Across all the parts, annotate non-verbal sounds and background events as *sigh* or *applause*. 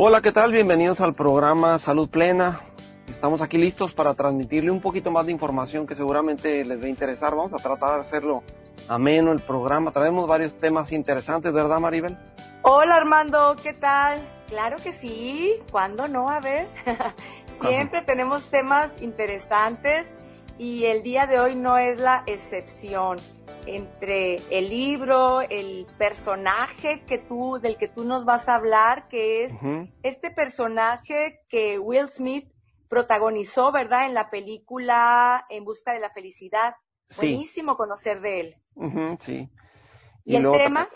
Hola, ¿qué tal? Bienvenidos al programa Salud Plena. Estamos aquí listos para transmitirle un poquito más de información que seguramente les va a interesar. Vamos a tratar de hacerlo ameno el programa. Traemos varios temas interesantes, ¿verdad, Maribel? Hola, Armando, ¿qué tal? Claro que sí. ¿Cuándo no? A ver. *laughs* Siempre tenemos temas interesantes y el día de hoy no es la excepción entre el libro, el personaje que tú, del que tú nos vas a hablar, que es este personaje que Will Smith protagonizó, ¿verdad? En la película En Busca de la Felicidad. Buenísimo conocer de él. sí. ¿Y, el tema?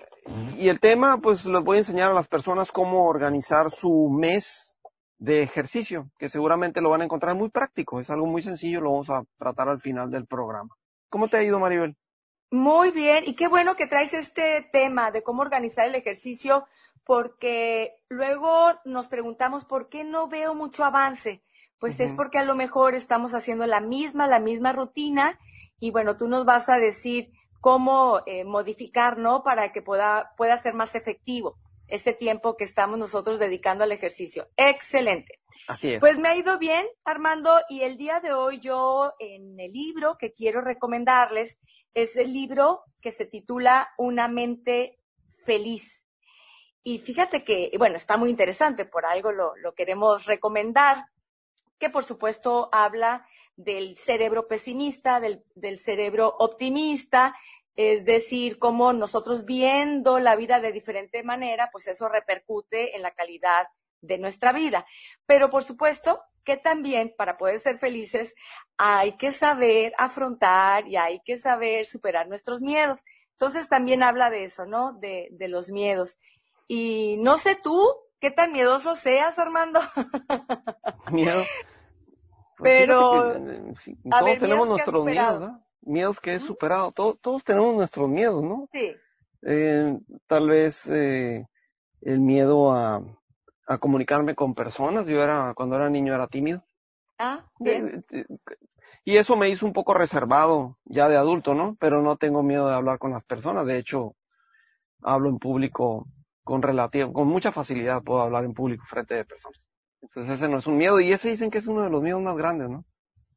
Y el tema, pues les voy a enseñar a las personas cómo organizar su mes de ejercicio, que seguramente lo van a encontrar muy práctico. Es algo muy sencillo, lo vamos a tratar al final del programa. ¿Cómo te ha ido, Maribel? Muy bien, y qué bueno que traes este tema de cómo organizar el ejercicio, porque luego nos preguntamos por qué no veo mucho avance. Pues es porque a lo mejor estamos haciendo la misma, la misma rutina, y bueno, tú nos vas a decir cómo eh, modificar, ¿no? Para que pueda, pueda ser más efectivo este tiempo que estamos nosotros dedicando al ejercicio. Excelente. Así es. Pues me ha ido bien, Armando, y el día de hoy yo en el libro que quiero recomendarles es el libro que se titula Una mente feliz. Y fíjate que, bueno, está muy interesante, por algo lo, queremos recomendar, que por supuesto habla del cerebro pesimista, del, del cerebro optimista, es decir, cómo nosotros viendo la vida de diferente manera, pues eso repercute en la calidad de nuestra vida. Pero por supuesto que también para poder ser felices hay que saber afrontar y hay que saber superar nuestros miedos. Entonces también habla de eso, ¿no? De, de los miedos. Y no sé tú, ¿qué tan miedoso seas, Armando? *laughs* Miedo. Pues Pero todos tenemos nuestros miedos, ¿no? Miedos que he superado. todos tenemos nuestros miedos, ¿no? Sí. Eh, tal vez eh, el miedo a, a comunicarme con personas. Yo era, cuando era niño era tímido. Ah, bien. Y eso me hizo un poco reservado ya de adulto, ¿no? Pero no tengo miedo de hablar con las personas. De hecho, hablo en público con relativo, con mucha facilidad puedo hablar en público frente de personas. Entonces ese no es un miedo y ese dicen que es uno de los miedos más grandes, ¿no?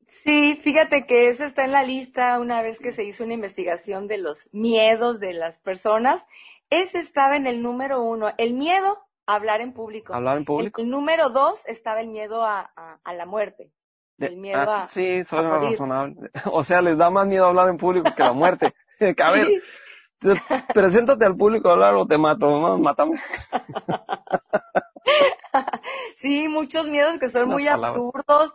Sí, fíjate que ese está en la lista una vez que se hizo una investigación de los miedos de las personas. Ese estaba en el número uno. El miedo Hablar en público. Hablar en público. El, número dos estaba el miedo a, a, la muerte. El miedo ah, a. Sí, son razonable. *laughs* O sea, les da más miedo hablar en público que la muerte. *laughs* *laughs* a ver, preséntate al público a hablar o te mato, ¿no? Mátame. sí, muchos miedos que son muy absurdos,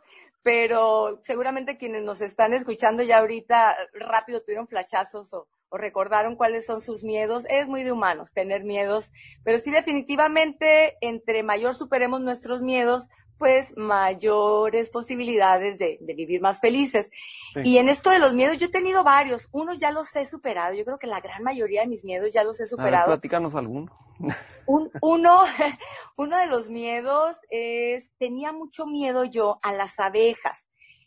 pero seguramente quienes nos están escuchando ya ahorita rápido tuvieron flashazos o, o recordaron cuáles son sus miedos. Es muy de humanos tener miedos, pero sí definitivamente entre mayor superemos nuestros miedos, pues mayores posibilidades de, vivir más felices. Y en esto de los miedos, yo he tenido varios, unos ya los he superado, yo creo que la gran mayoría de mis miedos ya los he superado. A platícanos alguno. Un, *laughs* uno, *laughs* uno de los miedos es, tenía mucho miedo yo a las abejas.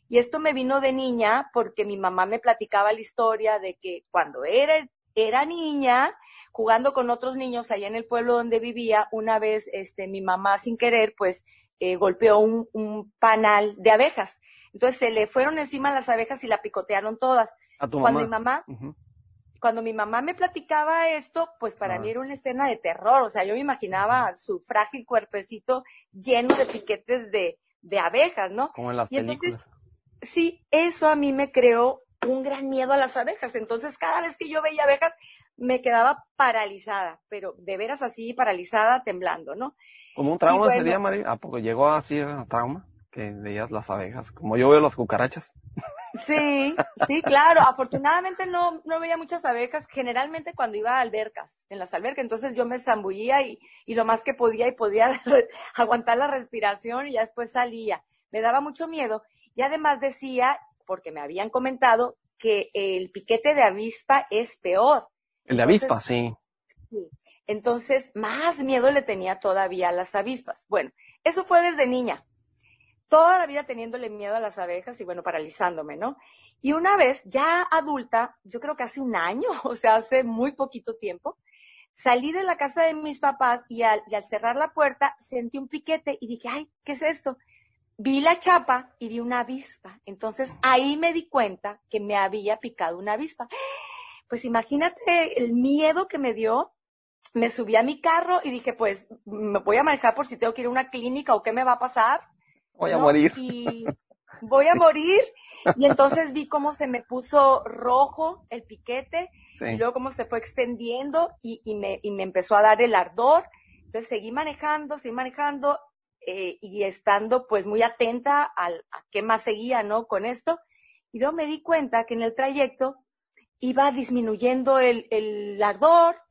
Y esto me vino de niña porque mi mamá me platicaba la historia de que cuando era, era niña, jugando con otros niños allá en el pueblo donde vivía, una vez este, mi mamá sin querer, pues eh, golpeó un, panal de abejas. Entonces se le fueron encima las abejas y la picotearon todas. ¿A tu cuando mi mamá, cuando mi mamá me platicaba esto, pues para mí era una escena de terror. O sea, yo me imaginaba su frágil cuerpecito lleno de piquetes de, de abejas, ¿no? Como en las películas sí, eso a mí me creó un gran miedo a las abejas. Entonces, cada vez que yo veía abejas, me quedaba paralizada, pero de veras así, paralizada, temblando, ¿no? Como un trauma sería, María. ¿A poco llegó así a trauma? Que veías las abejas, como yo veo las cucarachas. Sí, sí, claro. Afortunadamente no, no veía muchas abejas, generalmente cuando iba a albercas, en las albercas. Entonces yo me zambullía y, y lo más que podía y podía *laughs* aguantar la respiración y ya después salía. Me daba mucho miedo y además decía, porque me habían comentado, que el piquete de avispa es peor. El de avispa, sí. Sí. Entonces, más miedo le tenía todavía a las avispas. Bueno, eso fue desde niña. Toda la vida teniéndole miedo a las abejas y bueno, paralizándome, ¿no? Y una vez, ya adulta, yo creo que hace un año, *laughs* o sea, hace muy poquito tiempo, Salí de la casa de mis papás y al, y al cerrar la puerta sentí un piquete y dije, ay, ¿qué es esto? Vi la chapa y vi una avispa. Entonces ahí me di cuenta que me había picado una avispa. Pues imagínate el miedo que me dio. Me subí a mi carro y dije, pues me voy a manejar por si tengo que ir a una clínica o qué me va a pasar. Voy a morir. Y voy a morir. Y entonces vi cómo se me puso rojo el piquete y luego cómo se fue extendiendo y, y, me, y me empezó a dar el ardor. Entonces seguí manejando, seguí manejando eh, y estando pues muy atenta al, a qué más seguía, ¿no? Con esto. Y luego me di cuenta que en el trayecto iba disminuyendo el, el ardor.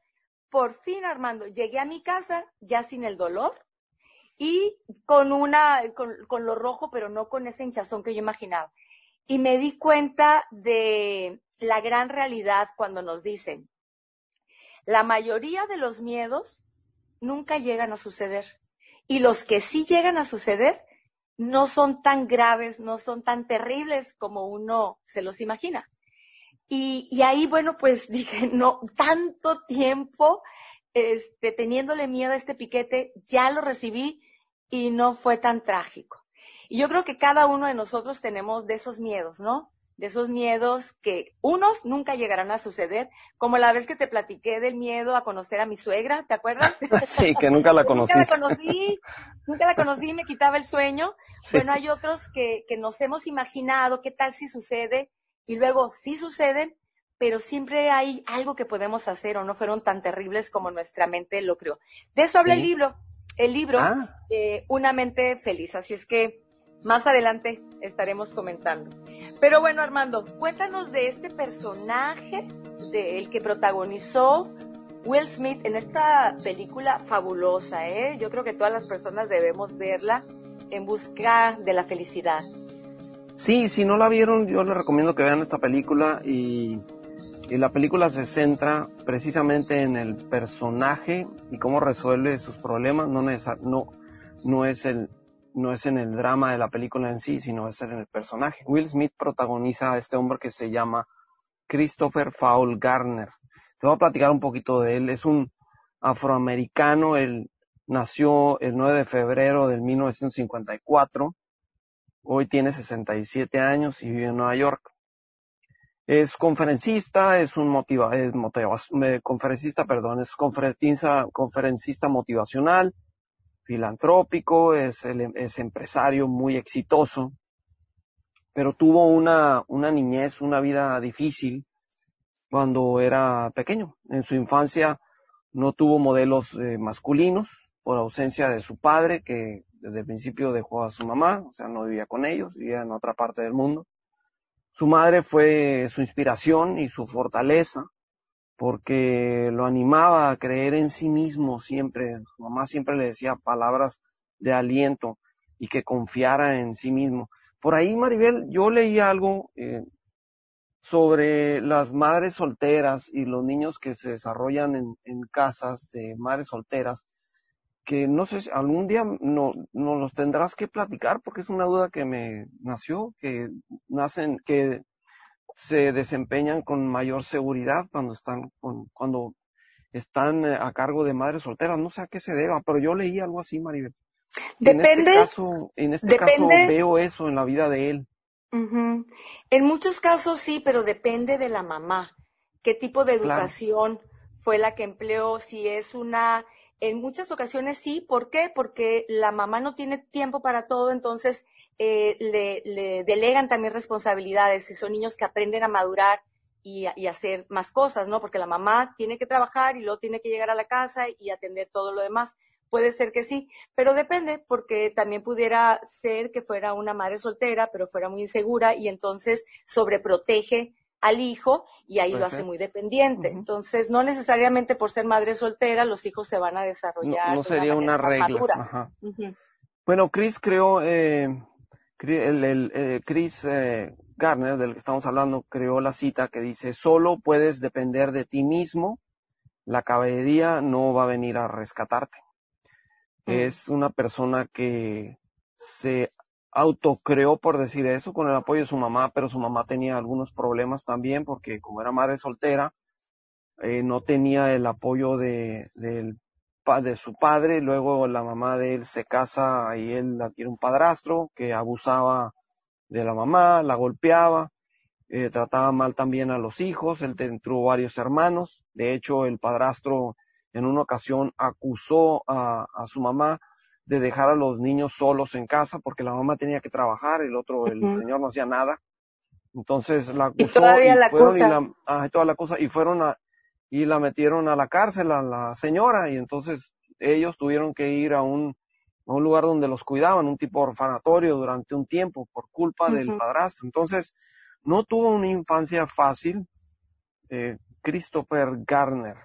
Por fin, Armando, llegué a mi casa ya sin el dolor y con una, con, con lo rojo, pero no con ese hinchazón que yo imaginaba. Y me di cuenta de la gran realidad cuando nos dicen, la mayoría de los miedos nunca llegan a suceder. Y los que sí llegan a suceder no son tan graves, no son tan terribles como uno se los imagina. Y, ahí, bueno, pues *laughs* dije, no, tanto tiempo este, teniéndole miedo a este piquete, ya lo recibí y no fue tan trágico. Y yo creo que cada uno de nosotros tenemos de esos miedos, ¿no? De esos miedos que unos nunca llegarán a suceder, como la vez que te platiqué del miedo a conocer a mi suegra, ¿te acuerdas? *laughs* sí, que nunca la *laughs* conocí. nunca la conocí, nunca la conocí y me quitaba el sueño. *laughs* Bueno, hay otros que, que nos hemos imaginado qué tal si sucede y luego sí suceden, pero siempre hay algo que podemos hacer o no fueron tan terribles como nuestra mente lo creó. De eso habla el libro, el libro, Ah. eh, Una mente feliz. Así es que más adelante estaremos comentando. Pero bueno, Armando, cuéntanos de este personaje del que protagonizó Will Smith en esta película fabulosa, ¿eh? Yo creo que todas las personas debemos verla en busca de la felicidad. Sí, si no la vieron, yo les recomiendo que vean esta película y, la película se centra precisamente en el personaje y cómo resuelve sus problemas, no, no, no es el, no es en el drama de la película en sí, sino es en el personaje. Will Smith protagoniza a este hombre que se llama Christopher Paul Garner. Te voy a platicar un poquito de él. Es un afroamericano, él nació el 9 de febrero del 1954 Hoy tiene 67 años y vive en Nueva York. Es conferencista, es un motiva, es motiva- eh, conferencista, perdón, es conferencista, conferencista motivacional, filantrópico, es, el- es empresario muy exitoso, pero tuvo una, una niñez, una vida difícil cuando era pequeño. En su infancia no tuvo modelos eh, masculinos por ausencia de su padre, que desde el principio dejó a su mamá, o sea, no vivía con ellos, vivía en otra parte del mundo. Su madre fue su inspiración y su fortaleza, porque lo animaba a creer en sí mismo siempre. Su mamá siempre le decía palabras de aliento y que confiara en sí mismo. Por ahí, Maribel, yo leí algo eh, sobre las madres solteras y los niños que se desarrollan en, en casas de madres solteras, que no sé si algún día no, no los tendrás que platicar porque es una duda que me nació, que nacen, que se desempeñan con mayor seguridad cuando están con, cuando están eh, a cargo de madres solteras. No sé a qué se deba, pero yo leí algo así, Maribel. En este caso, en este caso veo eso en la vida de él. En muchos casos sí, pero depende de la mamá. ¿Qué tipo de Claro. educación fue la que empleó? Si es una, en muchas ocasiones sí. ¿Por qué? Porque la mamá no tiene tiempo para todo, entonces eh, le, le delegan también responsabilidades. Si son niños que aprenden a madurar y, y hacer más cosas, ¿no? Porque la mamá tiene que trabajar y luego tiene que llegar a la casa y atender todo lo demás. Puede ser que sí, pero depende porque también pudiera ser que fuera una madre soltera, pero fuera muy insegura y entonces sobreprotege al hijo y ahí lo hace ser. muy dependiente. Entonces, no necesariamente por ser madre soltera, los hijos se van a No, desarrollar no una sería una regla. Bueno, Chris creó, eh, el, el, eh, Chris eh, Garner, del que estamos hablando, creó la cita que dice, solo puedes depender de ti mismo, la caballería no va a venir a rescatarte. Mm. Es una persona que se autocreó, por decir eso, con el apoyo de su mamá, pero su mamá tenía algunos problemas también porque como era madre soltera, eh, no tenía el apoyo de, del de su padre, luego la mamá de él se casa y él adquiere un padrastro que abusaba de la mamá, la golpeaba, eh, trataba mal también a los hijos, él tuvo varios hermanos, de hecho el padrastro en una ocasión acusó a, a, su mamá de dejar a los niños solos en casa porque la mamá tenía que trabajar, el otro, el señor no hacía nada. Entonces la acusó y, la fueron y la, ah, toda la cosa y fueron a, y la metieron a la cárcel a la señora y entonces ellos tuvieron que ir a un, a un lugar donde los cuidaban, un tipo orfanatorio durante un tiempo por culpa del padrastro. Entonces, no tuvo una infancia fácil eh, Christopher Garner.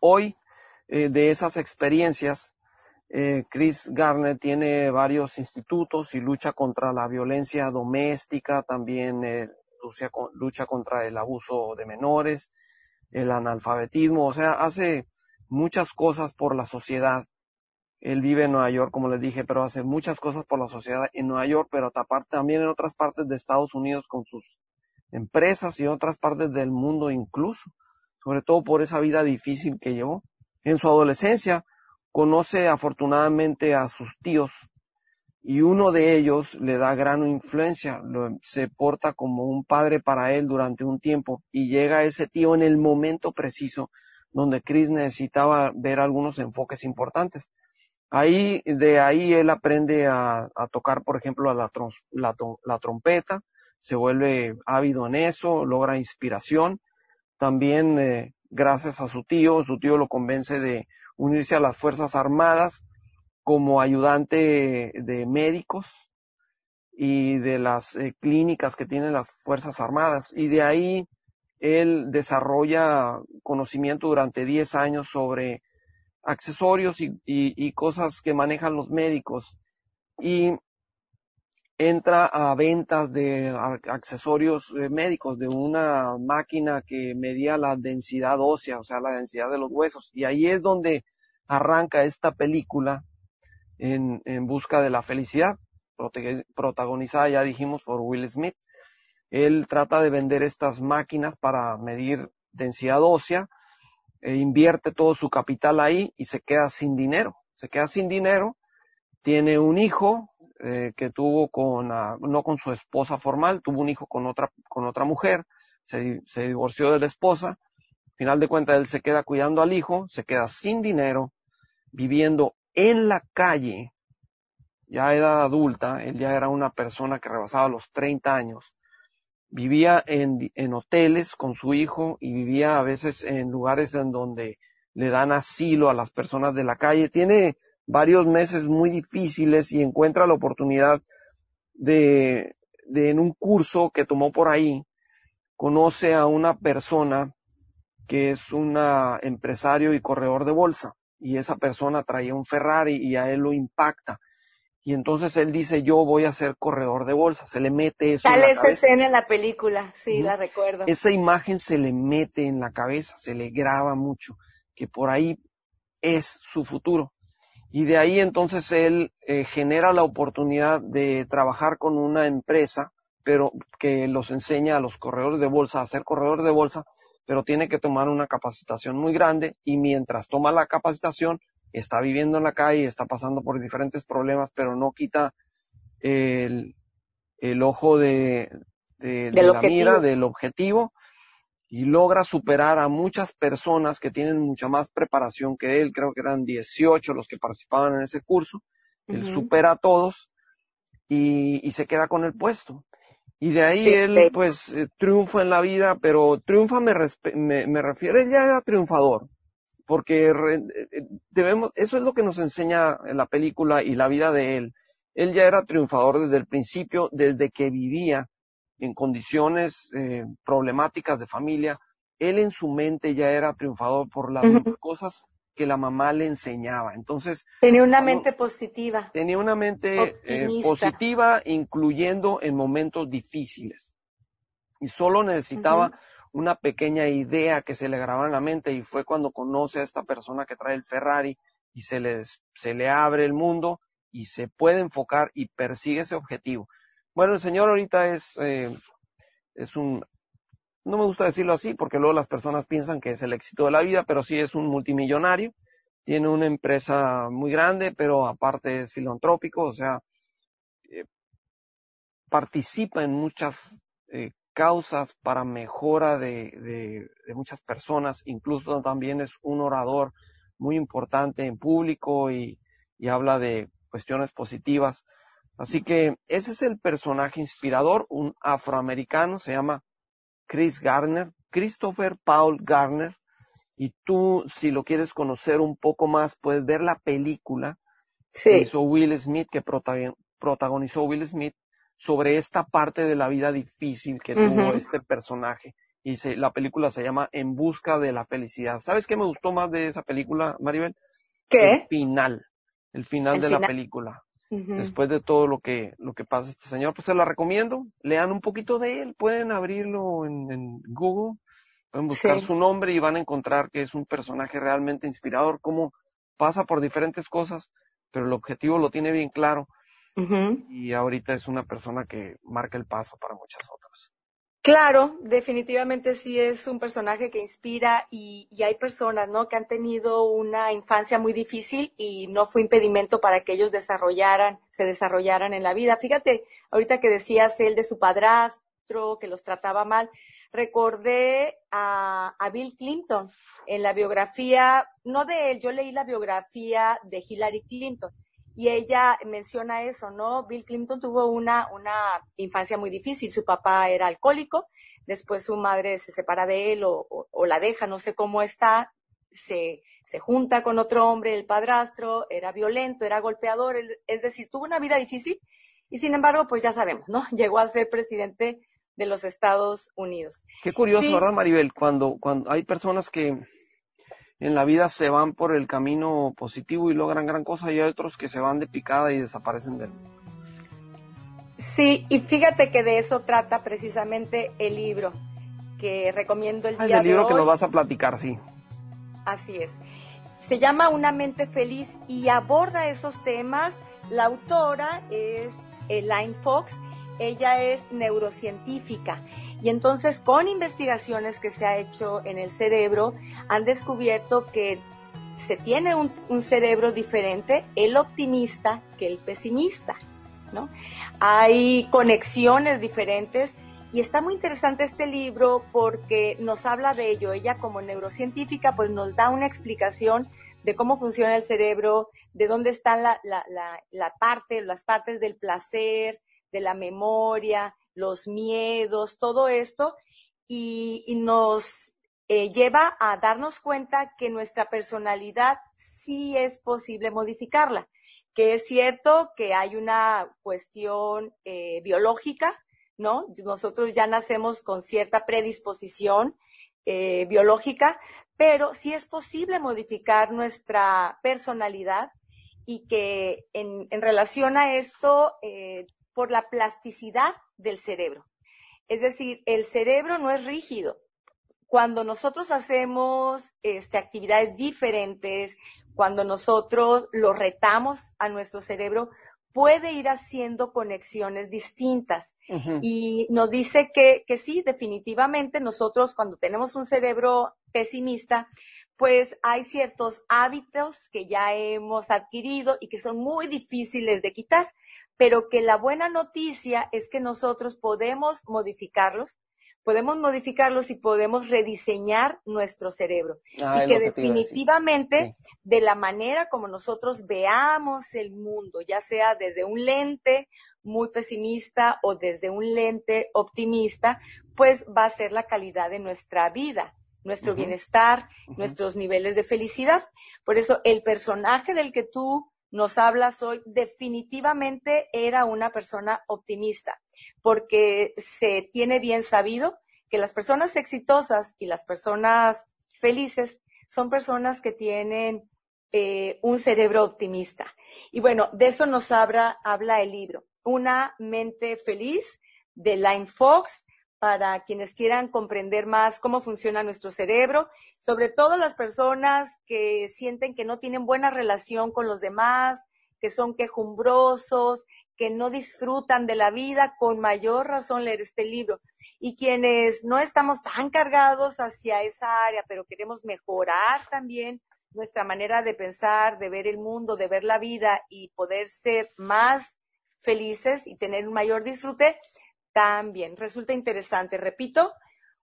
Hoy, eh, de esas experiencias, eh, Chris Garner tiene varios institutos y lucha contra la violencia doméstica, también lucha, lucha contra el abuso de menores, el analfabetismo, o sea, hace muchas cosas por la sociedad. Él vive en Nueva York, como les dije, pero hace muchas cosas por la sociedad en Nueva York, pero también en otras partes de Estados Unidos con sus empresas y otras partes del mundo incluso, sobre todo por esa vida difícil que llevó. En su adolescencia conoce afortunadamente a sus tíos y uno de ellos le da gran influencia, se porta como un padre para él durante un tiempo y llega ese tío en el momento preciso donde Chris necesitaba ver algunos enfoques importantes. Ahí, de ahí él aprende a, tocar, por ejemplo, la, la, trompeta, se vuelve ávido en eso, logra inspiración. También, eh, gracias a su tío, su tío lo convence de unirse a las Fuerzas Armadas como ayudante de médicos y de las eh, clínicas que tienen las Fuerzas Armadas. Y de ahí él desarrolla conocimiento durante 10 años sobre accesorios y, cosas que manejan los médicos. Y entra a ventas de accesorios eh, médicos, de una máquina que medía la densidad ósea, o sea, la densidad de los huesos. Y ahí es donde arranca esta película en, busca de la felicidad, protagonizada, ya dijimos, por Will Smith. Él trata de vender estas máquinas para medir densidad ósea, e invierte todo su capital ahí y se queda sin dinero. Se queda sin dinero, tiene un hijo eh, que tuvo con, ah, no con su esposa formal, tuvo un hijo con otra, con otra mujer, se, se divorció de la esposa, al final de cuentas él se queda cuidando al hijo, se queda sin dinero, viviendo en la calle, ya a edad adulta, él ya era una persona que rebasaba los 30 años, vivía en, en hoteles con su hijo y vivía a veces en lugares en donde le dan asilo a las personas de la calle. Tiene varios meses muy difíciles y encuentra la oportunidad de, de en un curso que tomó por ahí, conoce a una persona que es un empresario y corredor de bolsa y esa persona traía un Ferrari y a él lo impacta. Y entonces él dice, yo voy a ser corredor de bolsa. Se le mete eso. Esa escena en la película, sí, la recuerdo. Esa imagen se le mete en la cabeza, se le graba mucho, que por ahí es su futuro. Y de ahí entonces él eh, genera la oportunidad de trabajar con una empresa, pero que los enseña a los corredores de bolsa a ser corredores de bolsa, pero tiene que tomar una capacitación muy grande y mientras toma la capacitación está viviendo en la calle, está pasando por diferentes problemas, pero no quita el, el ojo de, de, la mira, del objetivo y logra superar a muchas personas que tienen mucha más preparación que él, creo que eran 18 los que participaban en ese curso, él supera a todos y, y, se queda con el puesto. Y de ahí él, pues, eh, triunfa en la vida, pero triunfa me, me, me refiero, él ya era triunfador, porque eh, eh, debemos, eso es lo que nos enseña la película y la vida de él. Él ya era triunfador desde el principio, desde que vivía en condiciones problemáticas de familia. Él en su mente ya era triunfador por las cosas que la mamá le enseñaba. Entonces. Tenía una mente positiva. Tenía una mente eh, positiva, incluyendo en momentos difíciles. Y solo necesitaba una pequeña idea que se le grabara en la mente y fue cuando conoce a esta persona que trae el Ferrari y se le, se le abre el mundo y se puede enfocar y persigue ese objetivo. Bueno, el señor ahorita es, eh, es un no me gusta decirlo así porque luego las personas piensan que es el éxito de la vida, pero sí es un multimillonario, tiene una empresa muy grande, pero aparte es filantrópico, o sea, eh, participa en muchas eh, causas para mejora de, de, de, muchas personas, incluso también es un orador muy importante en público y, y habla de cuestiones positivas. Así que ese es el personaje inspirador, un afroamericano, se llama Chris Garner, Christopher Paul Garner, y tú, si lo quieres conocer un poco más, puedes ver la película sí. que hizo Will Smith, que protagonizó Will Smith, sobre esta parte de la vida difícil que uh -huh. tuvo este personaje. Y se, la película se llama En busca de la felicidad. ¿Sabes qué me gustó más de esa película, Maribel? ¿Qué? El final. El final el de final. la película. Uh -huh. Después de todo lo que, lo que pasa este señor, pues se la recomiendo. Lean un poquito de él. Pueden abrirlo en, en Google. Pueden buscar Sí. su nombre y van a encontrar que es un personaje realmente inspirador, cómo pasa por diferentes cosas, pero el objetivo lo tiene bien claro y ahorita es una persona que marca el paso para muchas otras. Claro, definitivamente sí es un personaje que inspira y, y hay personas, ¿no? Que han tenido una infancia muy difícil y no fue impedimento para que ellos desarrollaran, se desarrollaran en la vida. Fíjate, ahorita que decías él de su padrastro, que los trataba mal, recordé a, a Bill Clinton en la biografía, no de él, yo leí la biografía de Hillary Clinton y ella menciona eso, ¿no? Bill Clinton tuvo una, una infancia muy difícil, su papá era alcohólico, después su madre se separa de él o, o, o la deja, no sé cómo está, se, se, junta con otro hombre, el padrastro, era violento, era golpeador, es decir, tuvo una vida difícil y sin embargo, pues ya sabemos, ¿no? *laughs* Llegó a ser presidente de los Estados Unidos. Qué curioso, Sí. ¿verdad, Maribel? Cuando, cuando hay personas que en la vida se van por el camino positivo y logran gran cosa y hay otros que se van de picada y desaparecen del mundo. Sí, y fíjate que de eso trata precisamente el libro que recomiendo el Ah, día del libro de que nos vas a platicar, sí. Así es. Se llama Una mente feliz y aborda esos temas. La autora es Elaine Fox. Ella es neurocientífica y entonces con investigaciones que se ha hecho en el cerebro han descubierto que se tiene un, cerebro diferente, el optimista que el pesimista, ¿no? Hay conexiones diferentes y está muy interesante este libro porque nos habla de ello. Ella como neurocientífica pues nos da una explicación de cómo funciona el cerebro, de dónde están la, la, la, la parte, las partes del placer, de la memoria, los miedos, todo esto, y, nos eh, lleva a darnos cuenta que nuestra personalidad sí es posible modificarla, que es cierto que hay una cuestión eh, biológica, ¿no? Nosotros ya nacemos con cierta predisposición eh, biológica, pero sí es posible modificar nuestra personalidad y que en, relación a esto, por la plasticidad del cerebro. Es decir, el cerebro no es rígido. Cuando nosotros hacemos este, actividades diferentes, cuando nosotros lo retamos a nuestro cerebro, puede ir haciendo conexiones distintas. Uh -huh. Y nos dice que, que sí, definitivamente nosotros cuando tenemos un cerebro pesimista, pues hay ciertos hábitos que ya hemos adquirido y que son muy difíciles de quitar, pero que la buena noticia es que nosotros podemos modificarlos, podemos modificarlos y podemos rediseñar nuestro cerebro. Ah, y que, definitivamente sí. de la manera como nosotros veamos el mundo, ya sea desde un lente muy pesimista o desde un lente optimista, pues va a ser la calidad de nuestra vida nuestro uh -huh. bienestar, uh -huh. nuestros niveles de felicidad. Por eso el personaje del que tú nos hablas hoy definitivamente era una persona optimista, porque se tiene bien sabido que las personas exitosas y las personas felices son personas que tienen eh, un cerebro optimista. Y bueno, de eso nos habla, habla el libro, Una mente feliz de Line Fox, para quienes quieran comprender más cómo funciona nuestro cerebro, sobre todo las personas que sienten que no tienen buena relación con los demás, que son quejumbrosos, que no disfrutan de la vida, con mayor razón leer este libro. Y quienes no estamos tan cargados hacia esa área, pero queremos mejorar también nuestra manera de pensar, de ver el mundo, de ver la vida y poder ser más felices y tener un mayor disfrute, también resulta interesante. Repito,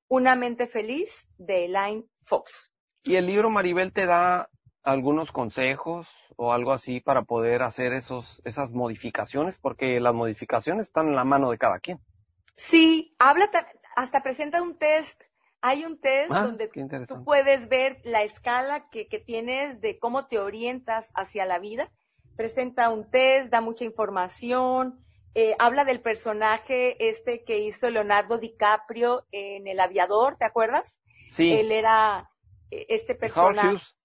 Una mente feliz de Elaine Fox. Y el libro Maribel te da algunos consejos o algo así para poder hacer esos, esas modificaciones, porque las modificaciones están en la mano de cada quien. Sí, habla, hasta presenta un test. Hay un test Ah, donde tú puedes ver la escala que, que tienes de cómo te orientas hacia la vida. Presenta un test, da mucha información, eh, habla del personaje este que hizo Leonardo DiCaprio en El Aviador, ¿te acuerdas? Sí, Él era eh, este Howard personaje. Hughes.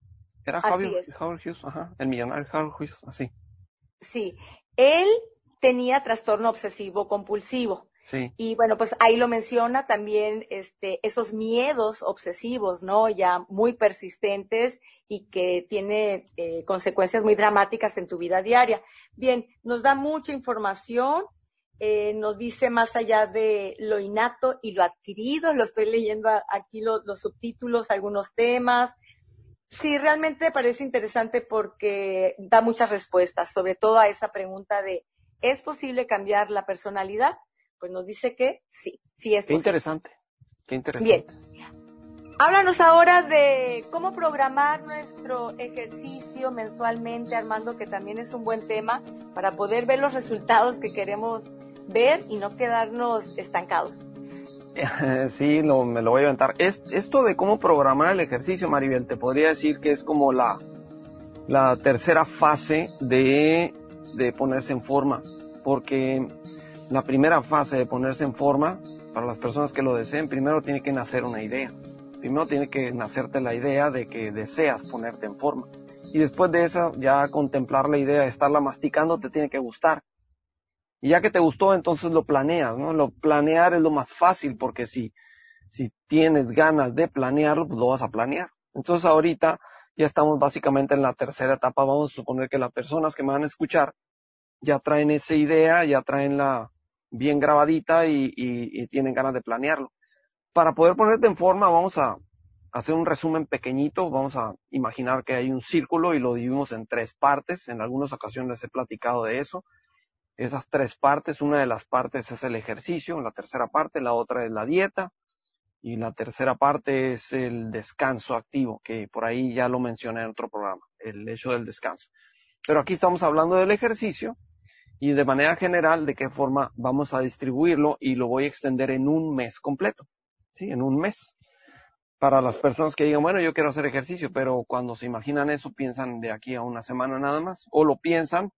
Era Howard. Howard Hughes, ajá, el millonario Howard Hughes, así. Sí, él tenía trastorno obsesivo compulsivo. Y bueno, pues ahí lo menciona también este, esos miedos obsesivos, ¿no? Ya muy persistentes y que tiene eh, consecuencias muy dramáticas en tu vida diaria. Bien, nos da mucha información, eh, nos dice más allá de lo innato y lo adquirido, lo estoy leyendo aquí lo- los subtítulos, algunos temas. Sí, realmente parece interesante porque da muchas respuestas, sobre todo a esa pregunta de, ¿es posible cambiar la personalidad? Pues nos dice que sí, sí es qué posible. interesante. Qué interesante. Bien. Háblanos ahora de cómo programar nuestro ejercicio mensualmente, Armando, que también es un buen tema para poder ver los resultados que queremos ver y no quedarnos estancados. *laughs* Sí, lo, me lo voy a inventar. Es, esto de cómo programar el ejercicio, Maribel, te podría decir que es como la, la tercera fase de, de ponerse en forma. Porque la primera fase de ponerse en forma, para las personas que lo deseen, primero tiene que nacer una idea. Primero tiene que nacerte la idea de que deseas ponerte en forma. Y después de eso, ya contemplar la idea de estarla masticando te tiene que gustar. Y ya que te gustó, entonces lo planeas, ¿no? Lo planear es lo más fácil porque si, si tienes ganas de planearlo, pues lo vas a planear. Entonces ahorita ya estamos básicamente en la tercera etapa. Vamos a suponer que las personas que me van a escuchar ya traen esa idea, ya traen la bien grabadita y, tienen ganas de planearlo. Para poder ponerte en forma, vamos a hacer un resumen pequeñito. Vamos a imaginar que hay un círculo y lo dividimos en tres partes. En algunas ocasiones he platicado de eso esas tres partes. Una de las partes es el ejercicio, la tercera parte, la otra es la dieta y la tercera parte es el descanso activo, que por ahí ya lo mencioné en otro programa, el hecho del descanso. Pero aquí estamos hablando del ejercicio y de manera general de qué forma vamos a distribuirlo y lo voy a extender en un mes completo, ¿sí? En un mes. Para las personas que digan, bueno, yo quiero hacer ejercicio, pero cuando se imaginan eso piensan de aquí a una semana nada más, o lo piensan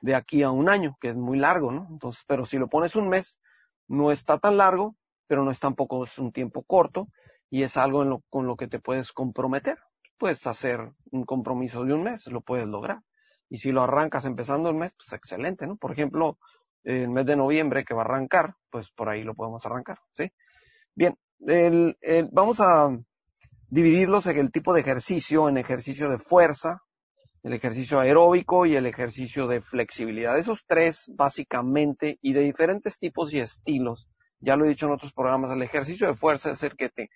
de aquí a un año, que es muy largo, ¿no? Entonces, pero si lo pones un mes, no está tan largo, pero no es tampoco es un tiempo corto y es algo en lo, con lo que te puedes comprometer. Puedes hacer un compromiso de un mes, lo puedes lograr. Y si lo arrancas empezando el mes, pues excelente, ¿no? Por ejemplo, el mes de noviembre que va a arrancar, pues por ahí lo podemos arrancar, ¿sí? Bien, el, el, vamos a dividirlos en el tipo de ejercicio, en ejercicio de fuerza, el ejercicio aeróbico y el ejercicio de flexibilidad. Esos tres, básicamente, y de diferentes tipos y estilos. Ya lo he dicho en otros programas, el ejercicio de fuerza es el que te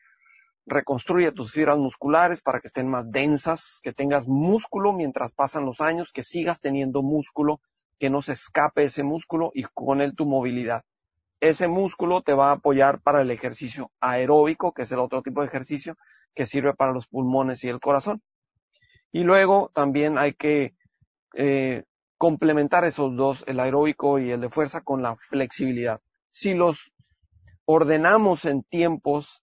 reconstruye tus fibras musculares para que estén más densas, que tengas músculo mientras pasan los años, que sigas teniendo músculo, que no se escape ese músculo y con él tu movilidad. Ese músculo te va a apoyar para el ejercicio aeróbico, que es el otro tipo de ejercicio que sirve para los pulmones y el corazón. Y luego también hay que eh, complementar esos dos, el aeróbico y el de fuerza, con la flexibilidad. Si los ordenamos en tiempos,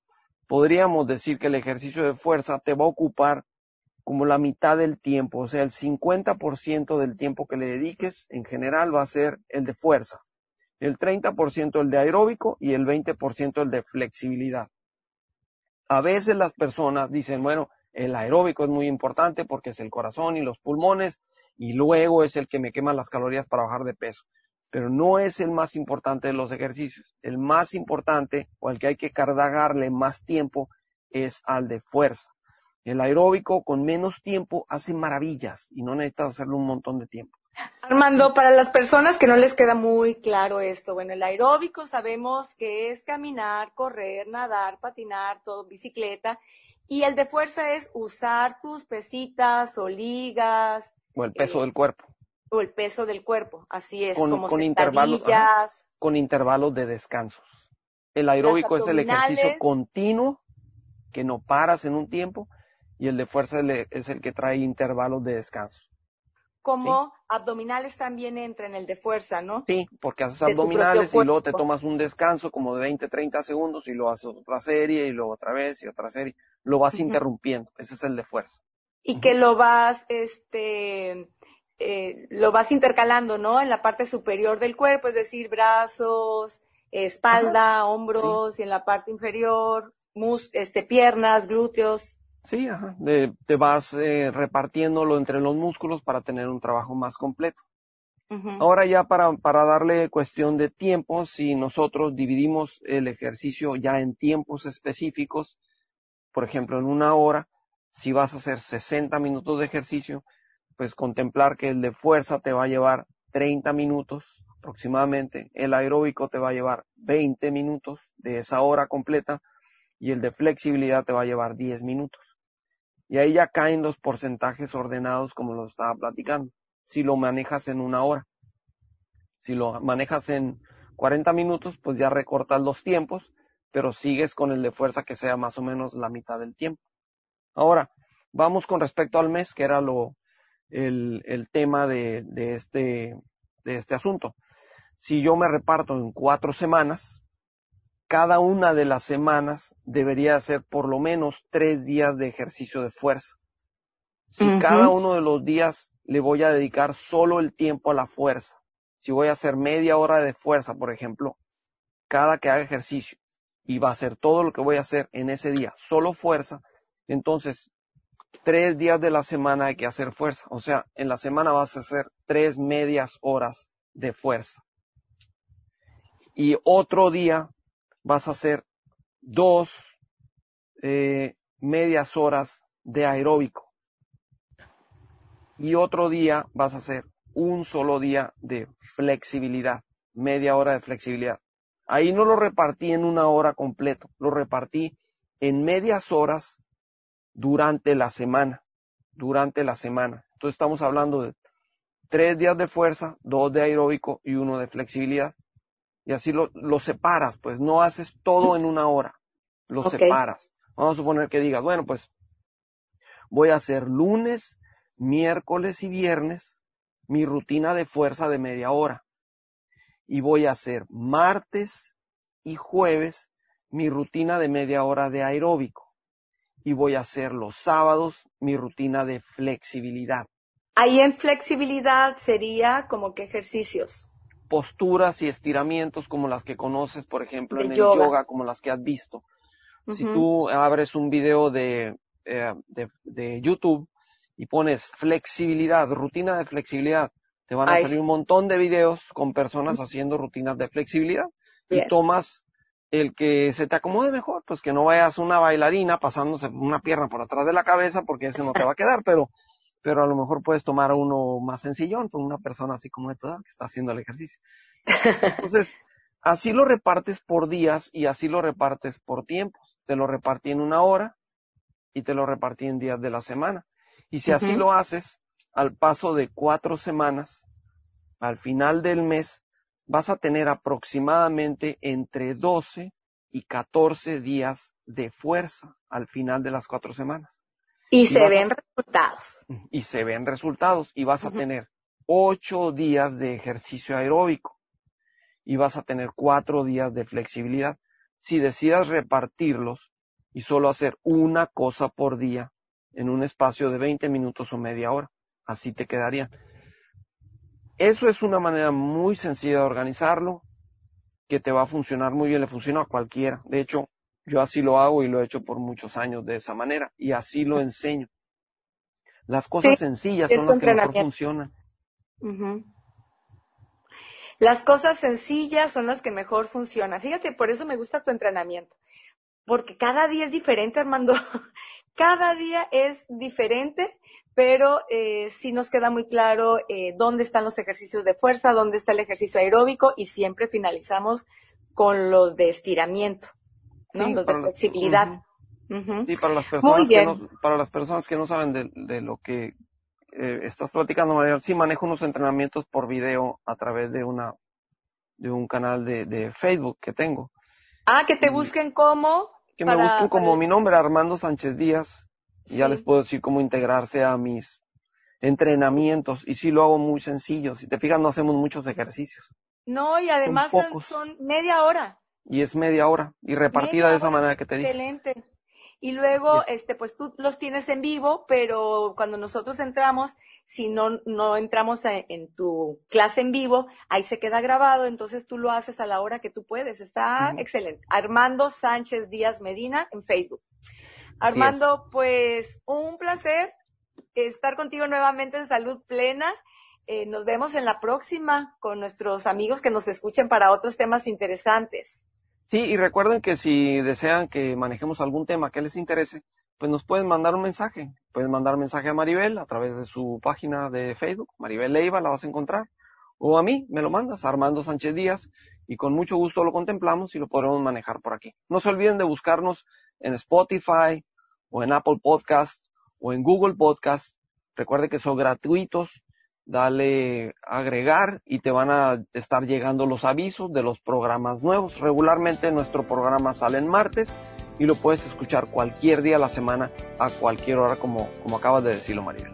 podríamos decir que el ejercicio de fuerza te va a ocupar como la mitad del tiempo, o sea, el 50% del tiempo que le dediques en general va a ser el de fuerza, el 30% el de aeróbico y el 20% el de flexibilidad. A veces las personas dicen, bueno, el aeróbico es muy importante porque es el corazón y los pulmones y luego es el que me quema las calorías para bajar de peso. Pero no es el más importante de los ejercicios. El más importante o al que hay que cargarle más tiempo es al de fuerza. El aeróbico con menos tiempo hace maravillas y no necesitas hacerlo un montón de tiempo. Armando, para las personas que no les queda muy claro esto, bueno, el aeróbico sabemos que es caminar, correr, nadar, patinar, todo, bicicleta, y el de fuerza es usar tus pesitas o ligas. O el peso eh, del cuerpo. O el peso del cuerpo, así es, con, como con intervalos, con intervalos de descansos. El aeróbico es el ejercicio continuo que no paras en un tiempo y el de fuerza es el que trae intervalos de descanso. Como abdominales también entra en el de fuerza, ¿no? Sí, porque haces abdominales y luego te tomas un descanso como de 20, 30 segundos y lo haces otra serie y luego otra vez y otra serie. Lo vas interrumpiendo. Ese es el de fuerza. Y que lo vas, este, eh, lo vas intercalando, ¿no? En la parte superior del cuerpo, es decir, brazos, espalda, hombros y en la parte inferior, mus este, piernas, glúteos. Sí, ajá. te vas eh, repartiéndolo entre los músculos para tener un trabajo más completo. Ahora ya para, para darle cuestión de tiempo, si nosotros dividimos el ejercicio ya en tiempos específicos, por ejemplo, en una hora, si vas a hacer 60 minutos de ejercicio, pues contemplar que el de fuerza te va a llevar 30 minutos aproximadamente, el aeróbico te va a llevar 20 minutos de esa hora completa y el de flexibilidad te va a llevar 10 minutos. Y ahí ya caen los porcentajes ordenados como lo estaba platicando, si lo manejas en una hora. Si lo manejas en 40 minutos, pues ya recortas los tiempos, pero sigues con el de fuerza que sea más o menos la mitad del tiempo. Ahora, vamos con respecto al mes, que era lo, el, el tema de, de, este, de este asunto. Si yo me reparto en cuatro semanas, cada una de las semanas debería ser por lo menos tres días de ejercicio de fuerza. Si cada uno de los días le voy a dedicar solo el tiempo a la fuerza, si voy a hacer media hora de fuerza, por ejemplo, cada que haga ejercicio, y va a ser todo lo que voy a hacer en ese día, solo fuerza, entonces tres días de la semana hay que hacer fuerza. O sea, en la semana vas a hacer tres medias horas de fuerza. Y otro día vas a hacer dos eh, medias horas de aeróbico. Y otro día vas a hacer un solo día de flexibilidad, media hora de flexibilidad. Ahí no lo repartí en una hora completo, lo repartí en medias horas durante la semana, durante la semana. Entonces estamos hablando de tres días de fuerza, dos de aeróbico y uno de flexibilidad y así lo, lo separas, pues no haces todo en una hora, lo separas. Vamos a suponer que digas, bueno, pues voy a hacer lunes, miércoles y viernes mi rutina de fuerza de media hora. Y voy a hacer martes y jueves mi rutina de media hora de aeróbico. Y voy a hacer los sábados mi rutina de flexibilidad. Ahí en flexibilidad sería como que ejercicios posturas y estiramientos como las que conoces, por ejemplo, en el yoga. como las que has visto. Si tú abres un video de, eh, de, YouTube y pones flexibilidad, rutina de flexibilidad, te van a salir un montón de videos con personas haciendo rutinas de flexibilidad y tomas el que se te acomode mejor, pues que no vayas una bailarina pasándose una pierna por atrás de la cabeza porque ese no te va a quedar, pero pero a lo mejor puedes tomar uno más sencillón, con una persona así como esta que está haciendo el ejercicio. Entonces, *laughs* así lo repartes por días y así lo repartes por tiempos. Te lo repartí en una hora y te lo repartí en días de la semana. Y si así lo haces, al paso de cuatro semanas, al final del mes, vas a tener aproximadamente entre 12 y 14 días de fuerza al final de las cuatro semanas. Y, se ven resultados. Y se ven resultados. Y vas a tener ocho días de ejercicio aeróbico. Y vas a tener cuatro días de flexibilidad. Si decidas repartirlos y solo hacer una cosa por día en un espacio de 20 minutos o media hora, así te quedaría. Eso es una manera muy sencilla de organizarlo, que te va a funcionar muy bien, le funciona a cualquiera. De hecho, yo así lo hago y lo he hecho por muchos años de esa manera y así lo enseño. Las cosas sencillas son las que mejor funcionan. Las cosas sencillas son las que mejor funcionan. Fíjate, por eso me gusta tu entrenamiento. Porque cada día es diferente, Armando. *laughs* cada día es diferente, pero eh, sí nos queda muy claro eh, dónde están los ejercicios de fuerza, dónde está el ejercicio aeróbico y siempre finalizamos con los de estiramiento, ¿no? los de flexibilidad. Sí, para las personas que no, para las personas que no saben de, lo que eh, estás platicando, María, sí manejo unos entrenamientos por video a través de una de un canal de, de Facebook que tengo. Ah, que te busquen como que me busquen como mi nombre, Armando Sánchez Díaz, ya les puedo decir cómo integrarse a mis entrenamientos. Y sí lo hago muy sencillo. Si te fijas, no hacemos muchos ejercicios. No, y además son, media hora. Y es media hora, y repartida de esa manera que te dije. Excelente. Y luego, este, pues tú los tienes en vivo, pero cuando nosotros entramos, si no, no entramos en tu clase en vivo, ahí se queda grabado, entonces tú lo haces a la hora que tú puedes. Está excelente. Armando Sánchez Díaz Medina en Facebook. Armando, pues un placer estar contigo nuevamente en salud plena. Eh, nos vemos en la próxima con nuestros amigos que nos escuchen para otros temas interesantes. Sí, y recuerden que si desean que manejemos algún tema que les interese, pues nos pueden mandar un mensaje. Pueden mandar un mensaje a Maribel a través de su página de Facebook, Maribel Leiva, la vas a encontrar. O a mí, me lo mandas, Armando Sánchez Díaz, y con mucho gusto lo contemplamos y lo podremos manejar por aquí. No se olviden de buscarnos en Spotify o en Apple Podcast o en Google Podcast. Recuerde que son gratuitos. Dale agregar y te van a estar llegando los avisos de los programas nuevos. Regularmente nuestro programa sale en martes y lo puedes escuchar cualquier día de la semana a cualquier hora como, como acabas de decirlo, María.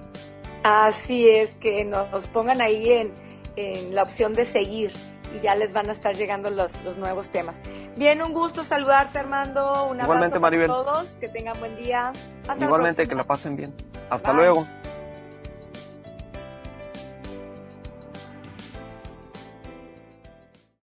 Así es, que nos pongan ahí en, en la opción de seguir y ya les van a estar llegando los, los nuevos temas. Bien, un gusto saludarte, Armando. Un Igualmente, abrazo Maribel. todos. Que tengan buen día. Igualmente, que la pasen bien. Hasta luego.